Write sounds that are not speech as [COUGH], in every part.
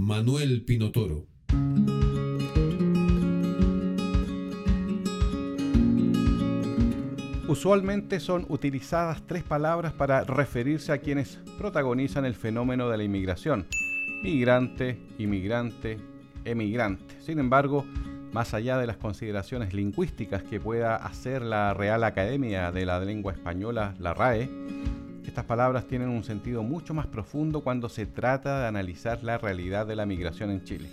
Manuel Pinotoro. Usualmente son utilizadas tres palabras para referirse a quienes protagonizan el fenómeno de la inmigración. Migrante, inmigrante, emigrante. Sin embargo, más allá de las consideraciones lingüísticas que pueda hacer la Real Academia de la Lengua Española, la RAE, estas palabras tienen un sentido mucho más profundo cuando se trata de analizar la realidad de la migración en Chile.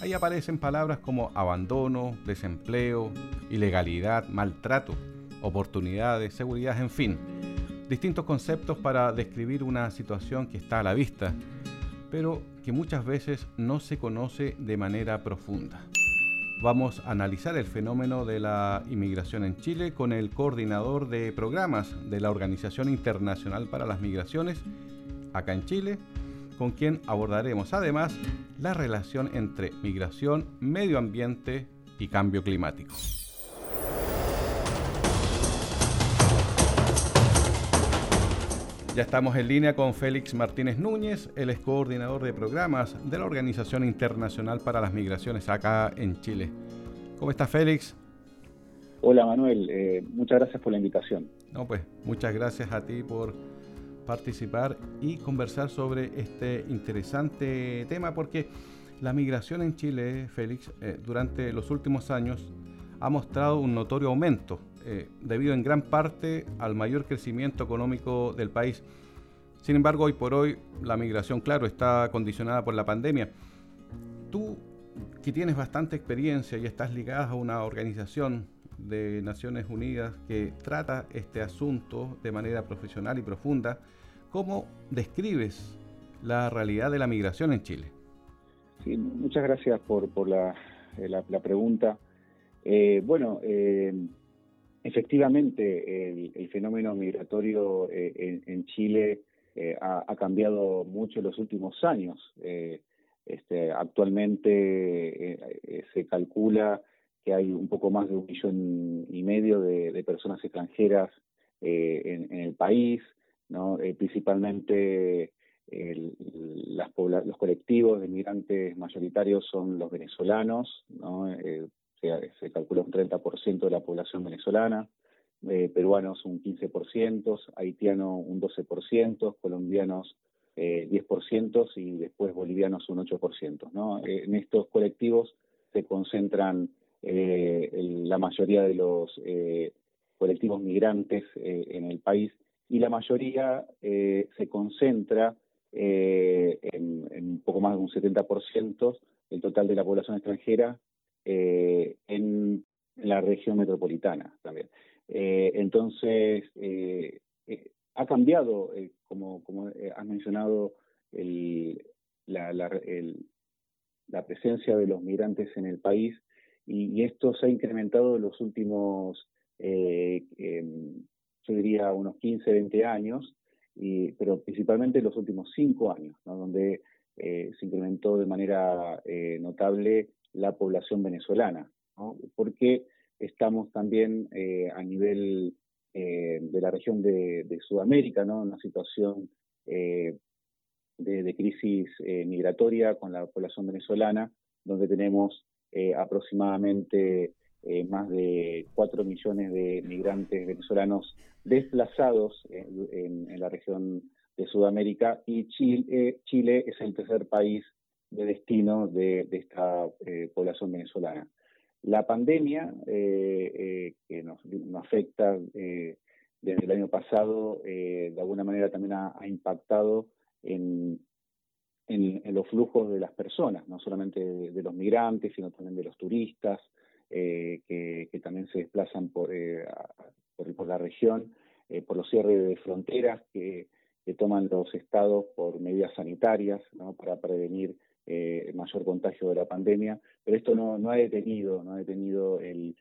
Ahí aparecen palabras como abandono, desempleo, ilegalidad, maltrato, oportunidades, seguridad, en fin. Distintos conceptos para describir una situación que está a la vista, pero que muchas veces no se conoce de manera profunda vamos a analizar el fenómeno de la inmigración en Chile con el coordinador de programas de la Organización Internacional para las Migraciones acá en Chile, con quien abordaremos además la relación entre migración, medio ambiente y cambio climático. Ya estamos en línea con Félix Martínez Núñez, el es coordinador de programas de la Organización Internacional para las Migraciones acá en Chile. ¿Cómo está Félix? Hola Manuel, eh, muchas gracias por la invitación. No, pues muchas gracias a ti por participar y conversar sobre este interesante tema porque la migración en Chile, Félix, eh, durante los últimos años ha mostrado un notorio aumento eh, debido en gran parte al mayor crecimiento económico del país. Sin embargo, hoy por hoy la migración, claro, está condicionada por la pandemia. Tú, que tienes bastante experiencia y estás ligada a una organización de Naciones Unidas que trata este asunto de manera profesional y profunda, ¿cómo describes la realidad de la migración en Chile? Muchas gracias por, la, eh, pregunta. Eh, bueno, Efectivamente, el, fenómeno migratorio eh, en, Chile eh, ha, cambiado mucho en los últimos años. Eh, este, actualmente se calcula que hay un poco más de un millón y medio de, personas extranjeras en, el país, ¿no? principalmente los colectivos de migrantes mayoritarios son los venezolanos, ¿no? Se, calcula un 30% de la población venezolana, eh, peruanos un 15%, haitianos un 12%, colombianos eh, 10% y después bolivianos un 8%. ¿no? Eh, en estos colectivos se concentran eh, la mayoría de los colectivos migrantes en el país y la mayoría se concentra en, en, poco más de un 70% el total de la población extranjera eh, en, la región metropolitana también. Eh, entonces, eh, ha cambiado, como, como has mencionado, la, presencia de los migrantes en el país y, esto se ha incrementado en los últimos, em, yo diría, unos 15, 20 años, pero principalmente en los últimos 5 años, donde se incrementó de manera notable la población venezolana, porque estamos también eh, a nivel eh, de la región de, Sudamérica, ¿no? en una situación eh, de, crisis migratoria con la población venezolana, donde tenemos aproximadamente más de 4 millones de migrantes venezolanos desplazados en, en la región de Sudamérica y Chile, Chile es el tercer país de destino de, esta eh, población venezolana. La pandemia eh, eh, que nos, afecta desde el año pasado, de alguna manera también ha, impactado en, en, los flujos de las personas, no solamente de, los migrantes, sino también de los turistas, que, también se desplazan por, por, la región, por los cierres de fronteras que, que toman los estados por medidas sanitarias ¿no? para prevenir mayor contagio de la pandemia, pero esto no, no ha detenido, no ha detenido el,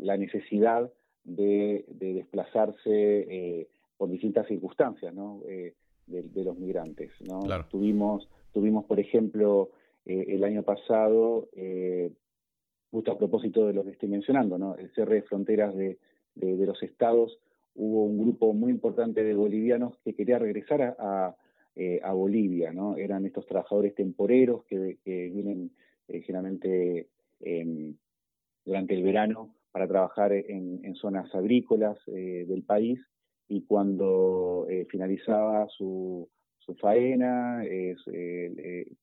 la necesidad de, desplazarse por distintas circunstancias ¿no? de, los migrantes. ¿no? Tuvimos, tuvimos, por ejemplo, el año pasado, justo a propósito de lo que estoy mencionando, ¿no? el cierre de fronteras de, de, los estados, hubo un grupo muy importante de bolivianos que quería regresar a, eh, a, Bolivia, ¿no? Eran estos trabajadores temporeros que, vienen eh, generalmente durante el verano para trabajar en, zonas agrícolas eh, del país y cuando finalizaba su, su faena, que,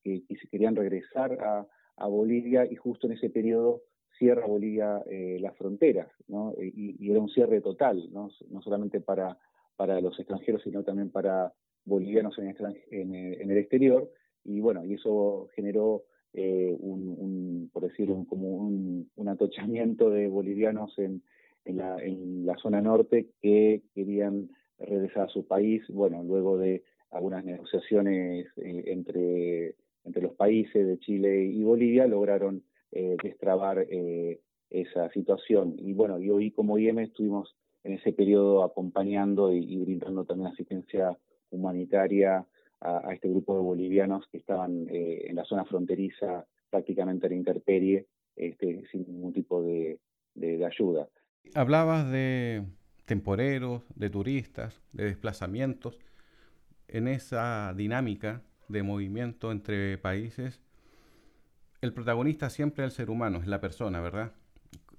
que, querían regresar a, a Bolivia y justo en ese periodo cierra Bolivia eh, las fronteras, ¿no? Y, era un cierre total, ¿no? No solamente para, para los extranjeros, sino también para bolivianos en, en, el exterior. Y bueno, y eso generó eh, un, por decirlo, como un, un, atochamiento de bolivianos en, en, la, en la zona norte que querían regresar a su país, bueno, luego de algunas negociaciones eh, entre, entre los países de Chile y Bolivia, lograron eh, destrabar eh, esa situación. Y bueno, y hoy como IEM estuvimos en ese periodo acompañando y, brindando también asistencia humanitaria a, este grupo de bolivianos que estaban eh, en la zona fronteriza prácticamente en la intemperie, este, sin ningún tipo de, de ayuda. Hablabas de temporeros, de turistas, de desplazamientos. En esa dinámica de movimiento entre países, el protagonista siempre es el ser humano, es la persona, ¿verdad?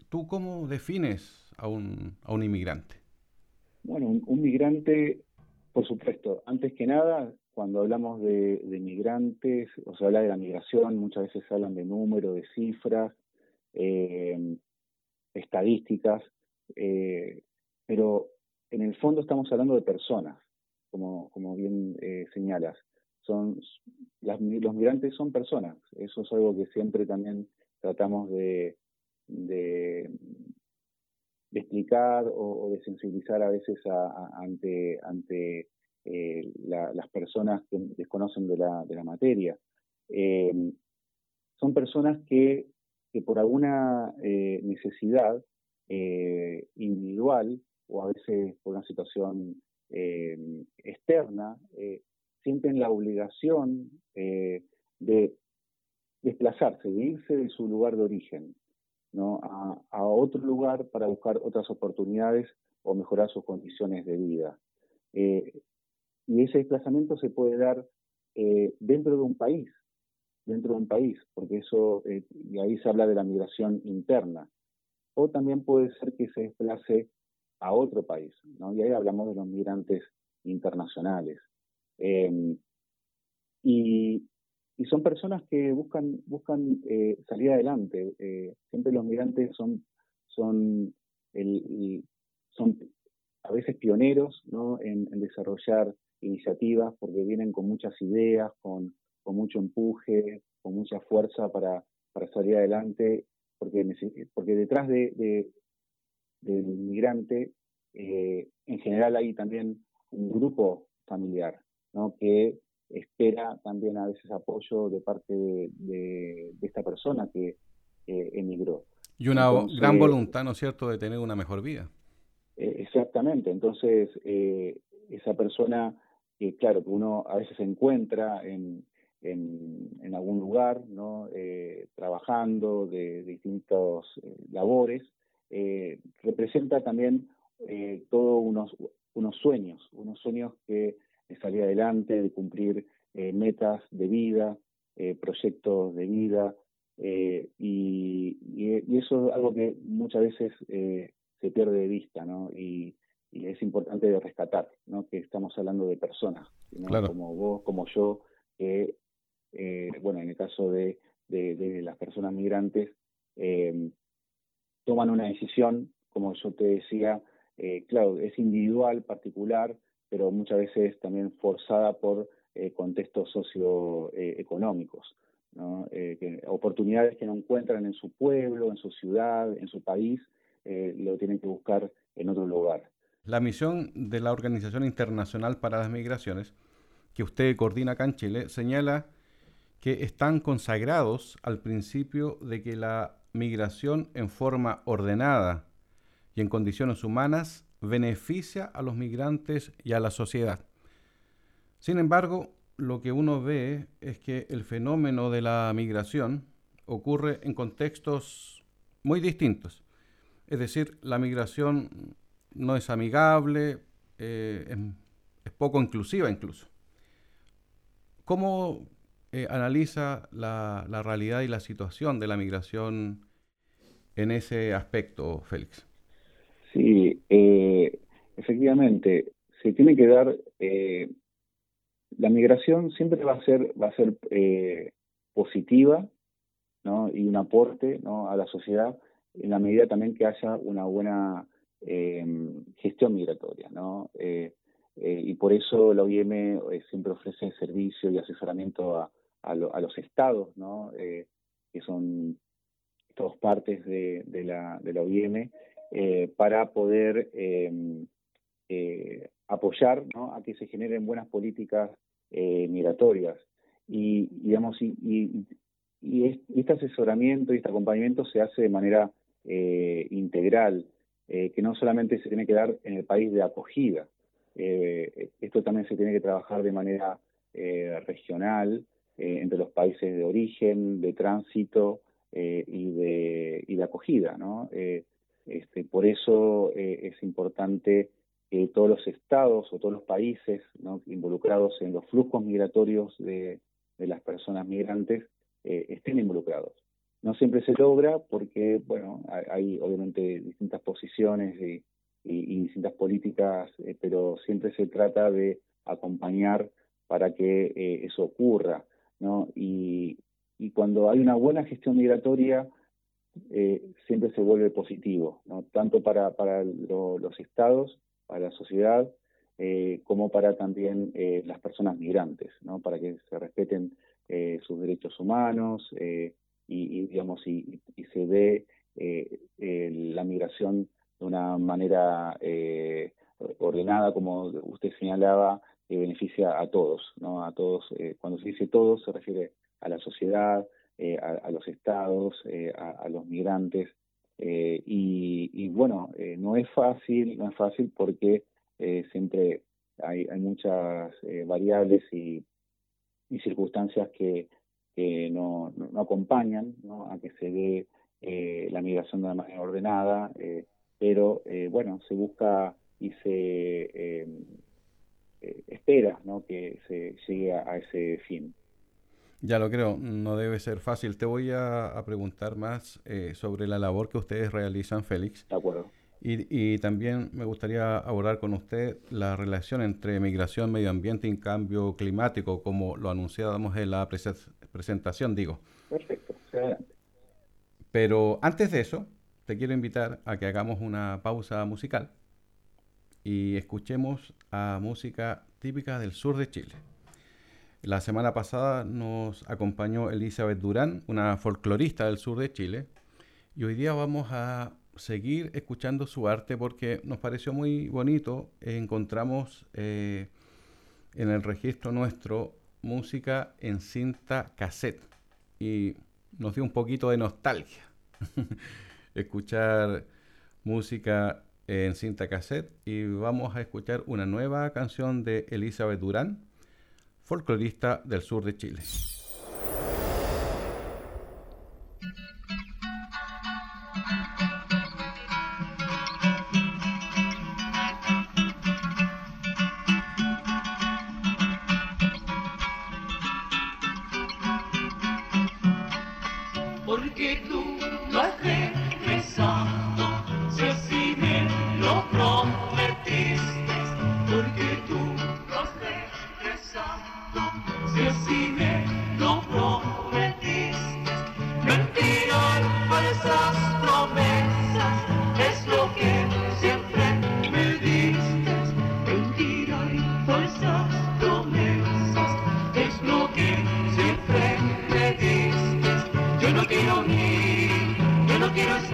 ¿Tú cómo defines a un, a un inmigrante? Bueno, un, migrante, por supuesto, antes que nada, cuando hablamos de, migrantes, o se habla de la migración, muchas veces hablan de números, de cifras, eh, estadísticas, eh, pero en el fondo estamos hablando de personas, como, bien eh, señalas son los migrantes son personas. Eso es algo que siempre también tratamos de, explicar o, de sensibilizar a veces ante, ante eh, las personas que desconocen de la, de la materia. Eh, son personas que, que por alguna eh, necesidad individual o a veces por una situación externa, sienten la obligación eh, de desplazarse, de irse de su lugar de origen a, otro lugar para buscar otras oportunidades o mejorar sus condiciones de vida. Eh, y ese desplazamiento se puede dar eh, dentro de un país, dentro de un país, porque eso, y ahí se habla de la migración interna, o también puede ser que se desplace a otro país, y ahí hablamos de los migrantes internacionales. Em, y, son personas que buscan, buscan eh, salir adelante. Eh, siempre los migrantes son, son, el, son a veces pioneros ¿no? en, desarrollar iniciativas porque vienen con muchas ideas, con, con mucho empuje, con mucha fuerza para, para salir adelante, porque, porque detrás de, de del migrante, eh, en general hay también un grupo familiar, que espera también a veces apoyo de parte de, esta persona que emigró. Y una gran voluntad, ¿no es cierto?, de tener una mejor vida. Eh, exactamente, entonces eh, esa persona, que claro, que uno a veces se encuentra en, en, algún lugar, ¿no? Eh, trabajando de, distintos labores, representa también todos unos, unos sueños, unos sueños que de salir adelante, de cumplir eh, metas de vida, eh, proyectos de vida, eh, y, eso es algo que muchas veces se pierde de vista, ¿no? Y, es importante de rescatar, ¿no? Que estamos hablando de personas, como vos, como yo, que, bueno, en el caso de, de las personas migrantes, toman una decisión, como yo te decía, claro, es individual, particular, pero muchas veces también forzada por eh, contextos socioeconómicos. Eh, oportunidades que no encuentran en su pueblo, en su ciudad, en su país, eh, lo tienen que buscar en otro lugar. La misión de la Organización Internacional para las Migraciones, que usted coordina acá en Chile, señala que están consagrados al principio de que la migración en forma ordenada y en condiciones humanas beneficia a los migrantes y a la sociedad. Sin embargo, lo que uno ve es que el fenómeno de la migración ocurre en contextos muy distintos. Es decir, la migración no es amigable, eh, es, poco inclusiva incluso. ¿Cómo eh, analiza la, la, realidad y la situación de la migración en ese aspecto, Félix? Sí, eh, efectivamente, se tiene que dar la migración siempre va a ser, va a ser eh, positiva ¿no? y un aporte ¿no? a la sociedad en la medida también que haya una buena em, gestión migratoria. ¿no? Eh, eh, y por eso la OIM siempre ofrece servicio y asesoramiento a, los estados, ¿no? que son todas partes de, la, de la OIM, para poder em, apoyar ¿no? a que se generen buenas políticas eh, migratorias. Y, digamos, y, y, este asesoramiento y este acompañamiento se hace de manera eh, integral, eh, que no solamente se tiene que dar en el país de acogida, esto también se tiene que trabajar de manera regional entre los países de origen, de tránsito y, de, y de acogida. ¿no? Este, por eso es importante que todos los estados o todos los países involucrados en los flujos migratorios de, las personas migrantes eh, estén involucrados. No siempre se logra porque, bueno, hay, obviamente distintas posiciones y, distintas políticas, eh, pero siempre se trata de acompañar para que eh, eso ocurra. Y, cuando hay una buena gestión migratoria, siempre se vuelve positivo, ¿no? Tanto para, para los estados para la sociedad eh, como para también eh, las personas migrantes, ¿no? para que se respeten eh, sus derechos humanos y, digamos y, se ve la migración de una manera ordenada, como usted señalaba, que beneficia a todos, ¿no? A todos. cuando se dice todos se refiere a la sociedad, a, los estados, a los migrantes. Eh, y, bueno, eh, no es fácil, no es fácil porque eh, siempre hay, hay muchas variables y, y, circunstancias que, que no, acompañan a que se dé la migración de una manera ordenada, pero bueno, se busca y se espera ¿no? que se llegue a ese fin. Ya lo creo, no debe ser fácil. Te voy a, preguntar más eh, sobre la labor que ustedes realizan, Félix. De acuerdo. Y, también me gustaría abordar con usted la relación entre migración, medio ambiente y cambio climático, como lo anunciábamos en la presentación, digo. Perfecto, Pero antes de eso, te quiero invitar a que hagamos una pausa musical y escuchemos a música típica del sur de Chile. La semana pasada nos acompañó Elizabeth Durán, una folclorista del sur de Chile, y hoy día vamos a seguir escuchando su arte porque nos pareció muy bonito. Encontramos eh, en el registro nuestro música en cinta cassette y nos dio un poquito de nostalgia [LAUGHS] escuchar música en cinta cassette y vamos a escuchar una nueva canción de Elizabeth Durán folclorista del sur de Chile.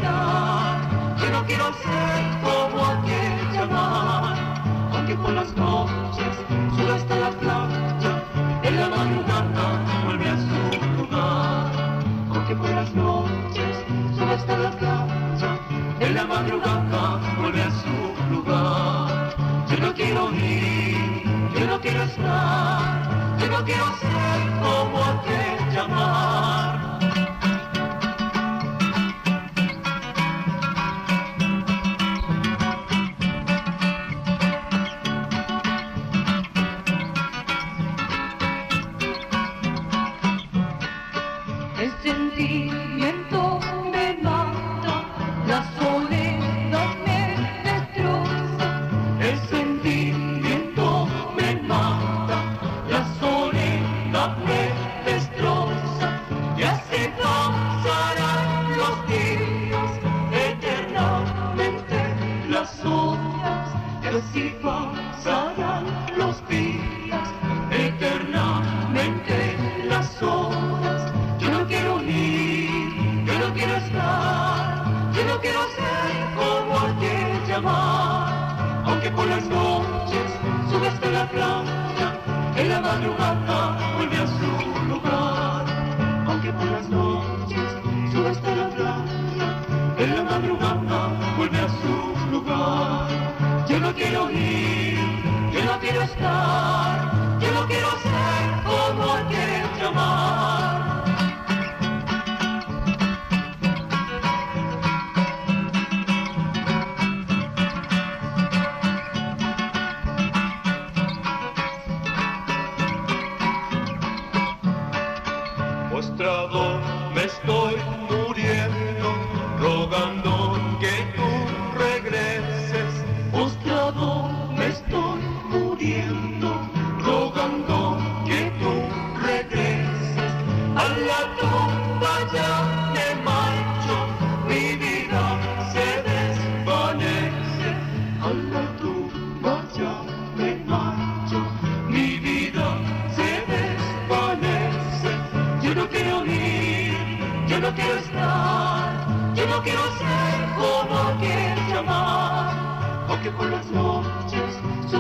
Yo no quiero ser como aquella mar, aunque por las noches sube hasta la playa, en la madrugada vuelve a su lugar. Aunque por las noches sube hasta la playa, en la madrugada vuelve a su lugar. Yo no quiero ir, yo no quiero estar, yo no quiero ser como aquella mar. 的缘分。stars.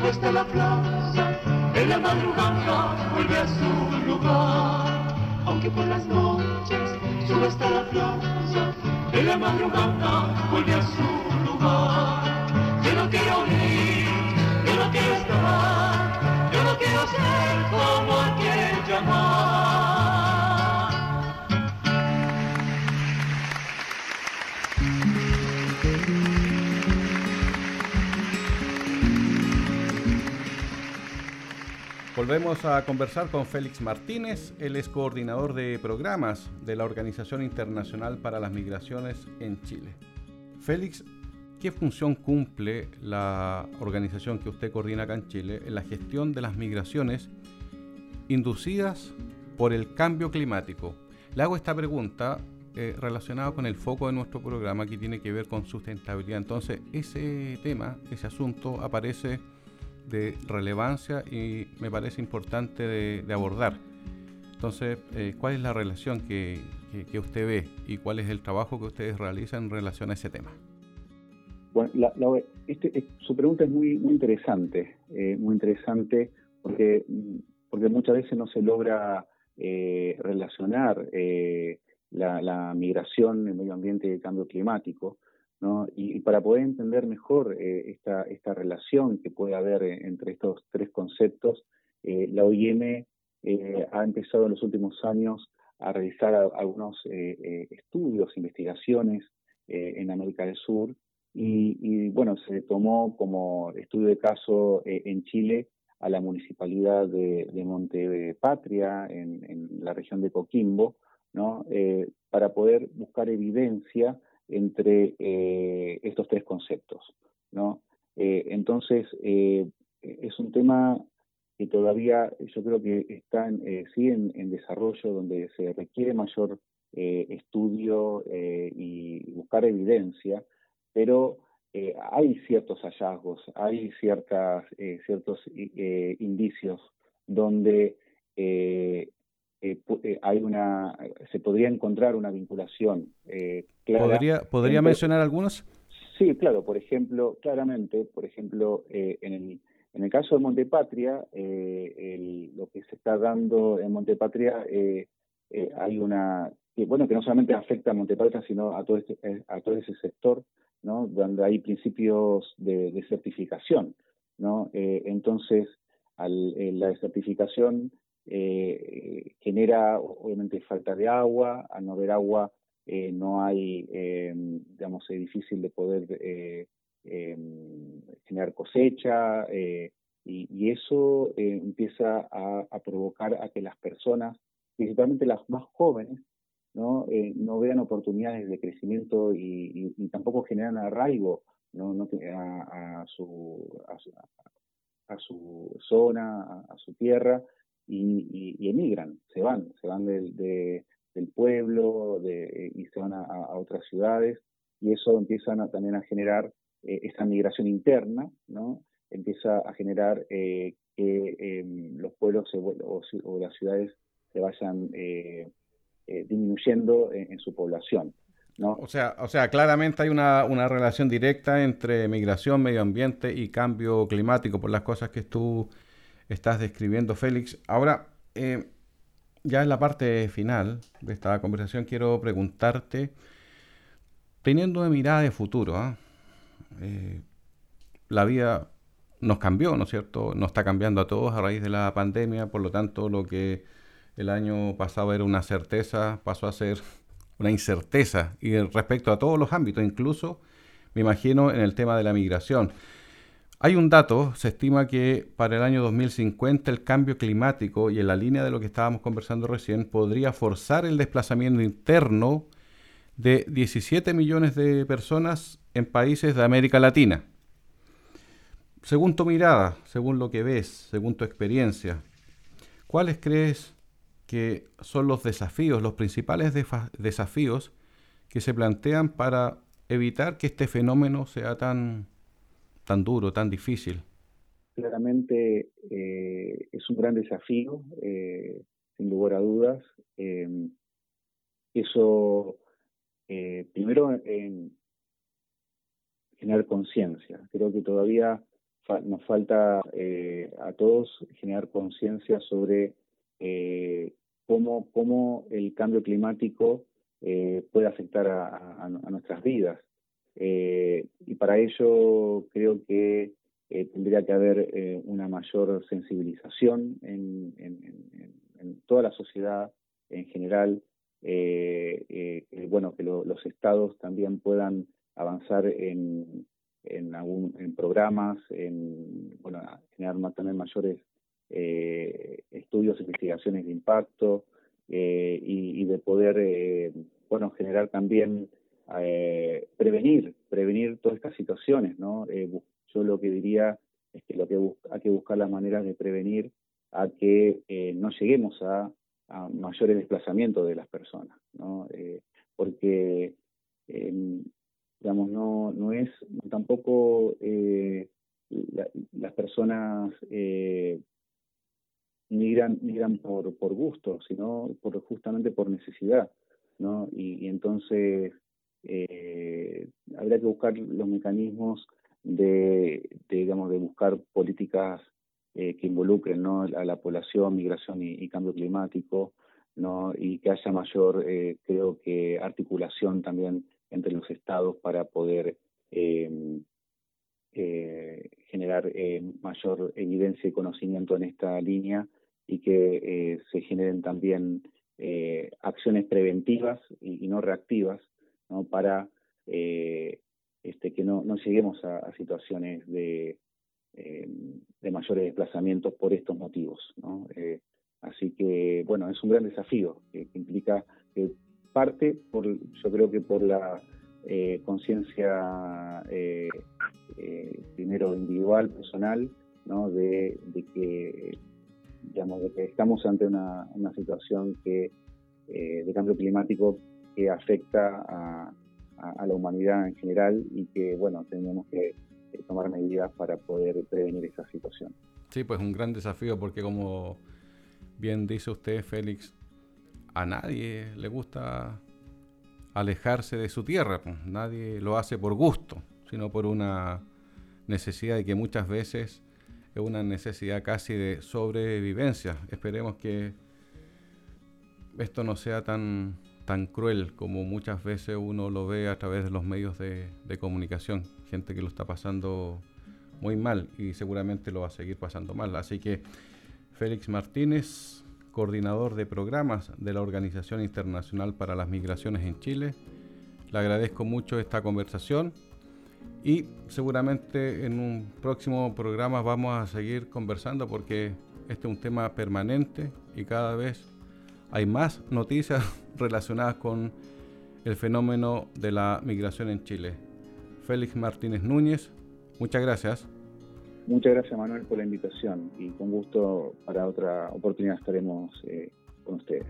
desde la plaza, en la madrugada vuelve a su lugar. Aunque por las noches sube hasta la plaza, en la madrugada vuelve a su lugar. Yo no quiero ir, yo no quiero estar, yo no quiero ser como aquel llamado. Volvemos a conversar con Félix Martínez, él es coordinador de programas de la Organización Internacional para las Migraciones en Chile. Félix, ¿qué función cumple la organización que usted coordina acá en Chile en la gestión de las migraciones inducidas por el cambio climático? Le hago esta pregunta eh, relacionada con el foco de nuestro programa que tiene que ver con sustentabilidad. Entonces, ese tema, ese asunto aparece de relevancia y me parece importante de, abordar. Entonces, eh, ¿cuál es la relación que, usted ve y cuál es el trabajo que ustedes realizan en relación a ese tema? Bueno, este, su pregunta es muy, muy interesante, eh, muy interesante porque, porque muchas veces no se logra eh, relacionar la, la, migración, el medio ambiente y el cambio climático y, para poder entender mejor eh, esta, esta relación que puede haber eh, entre estos tres conceptos, eh, la OIM ha empezado en los últimos años a realizar algunos estudios, investigaciones en América del Sur y, bueno, se tomó como estudio de caso en Chile a la municipalidad de, de Monte Patria, en, en, la región de Coquimbo, ¿no? para poder buscar evidencia entre eh, estos tres conceptos. ¿no? Eh, entonces, eh, es un tema que todavía yo creo que está en, sí en, desarrollo, donde se requiere mayor estudio y buscar evidencia, pero hay ciertos hallazgos, hay ciertas, ciertos indicios donde eh, eh, hay una, se podría encontrar una vinculación eh, ¿Podría, ¿podría mencionar algunos? Sí, claro, por ejemplo, claramente, por ejemplo, en, el, en el caso de Montepatria, lo que se está dando en Montepatria, hay una, que, bueno, que no solamente afecta a Montepatria, sino a todo, este, a todo ese sector, ¿no? donde hay principios de, certificación. ¿no? entonces, al, la certificación genera obviamente falta de agua, al no haber agua no hay, digamos, es difícil de poder generar cosecha y, eso empieza a, provocar a que las personas, principalmente las más jóvenes, no, no vean oportunidades de crecimiento y, tampoco generan arraigo ¿no? no a, su, a, su, zona, a, su tierra, y, emigran, se van, se van del, del pueblo de, y se van a, otras ciudades, y eso empieza también a generar eh, esa migración interna, ¿no? empieza a generar eh, que em, los pueblos o, las ciudades se vayan eh, disminuyendo en, su población. ¿no? O sea, o sea, claramente hay una, una, relación directa entre migración, medio ambiente y cambio climático por las cosas que tú estás describiendo, Félix. Ahora, eh, ya en la parte final de esta conversación, quiero preguntarte, teniendo una mirada de futuro, ¿ah? eh, la vida nos cambió, ¿no es cierto? Nos está cambiando a todos a raíz de la pandemia, por lo tanto, lo que el año pasado era una certeza pasó a ser [LAUGHS] una incerteza y respecto a todos los ámbitos, incluso me imagino en el tema de la migración. Hay un dato, se estima que para el año 2050 el cambio climático y en la línea de lo que estábamos conversando recién podría forzar el desplazamiento interno de 17 millones de personas en países de América Latina. Según tu mirada, según lo que ves, según tu experiencia, ¿cuáles crees que son los desafíos, los principales desafíos que se plantean para evitar que este fenómeno sea tan, tan duro, tan difícil? Claramente eh, es un gran desafío, eh, sin lugar a dudas. Em, eso, eh, primero, en generar conciencia. Creo que todavía nos falta a todos generar conciencia sobre cómo, cómo el cambio climático puede afectar a, nuestras vidas. Eh, y para ello creo que eh, tendría que haber una mayor sensibilización en, toda la sociedad en general, bueno, que los estados también puedan avanzar en, en, algún, en programas, en bueno, generar también mayores eh, estudios, investigaciones de impacto eh, y, de poder, eh, bueno, generar también, prevenir, prevenir todas estas situaciones, ¿no? yo lo que diría es que lo que hay que buscar las maneras de prevenir a que no lleguemos a, mayores desplazamientos de las personas, ¿no? porque digamos no no es tampoco las personas migran, migran por, por gusto, sino por, justamente por necesidad, ¿no? Y, entonces eh, habría que buscar los mecanismos de, digamos, de buscar políticas eh, que involucren ¿no? a la población, migración y, cambio climático, ¿no? y que haya mayor, eh, creo que, articulación también entre los estados para poder em, generar mayor evidencia y conocimiento en esta línea y que eh, se generen también eh, acciones preventivas y, no reactivas para eh, este, que no, no lleguemos a, situaciones de, de mayores desplazamientos por estos motivos. ¿no? así que, bueno, es un gran desafío que, implica que parte, por, yo creo que por la conciencia primero individual, personal, ¿no? de, de que estamos ante una, una situación que, eh, de cambio climático que afecta a, a, la humanidad en general y que, bueno, tenemos que tomar medidas para poder prevenir esa situación. Sí, pues un gran desafío porque como bien dice usted, Félix, a nadie le gusta alejarse de su tierra, pues. nadie lo hace por gusto, sino por una necesidad y que muchas veces es una necesidad casi de sobrevivencia. Esperemos que esto no sea tan, tan cruel como muchas veces uno lo ve a través de los medios de, comunicación. Gente que lo está pasando muy mal y seguramente lo va a seguir pasando mal. Así que Félix Martínez, coordinador de programas de la Organización Internacional para las Migraciones en Chile. Le agradezco mucho esta conversación y seguramente en un próximo programa vamos a seguir conversando porque este es un tema permanente y cada vez hay más noticias [LAUGHS] relacionadas con el fenómeno de la migración en Chile. Félix Martínez Núñez, muchas gracias. Muchas gracias Manuel por la invitación y con gusto para otra oportunidad estaremos eh, con ustedes.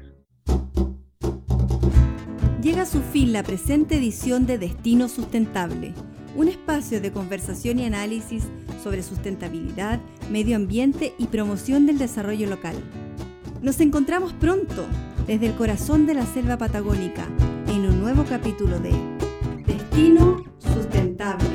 Llega a su fin la presente edición de Destino Sustentable un espacio de conversación y análisis sobre sustentabilidad, medio ambiente y promoción del desarrollo local. Nos encontramos pronto desde el corazón de la selva patagónica en un nuevo capítulo de Destino Sustentable.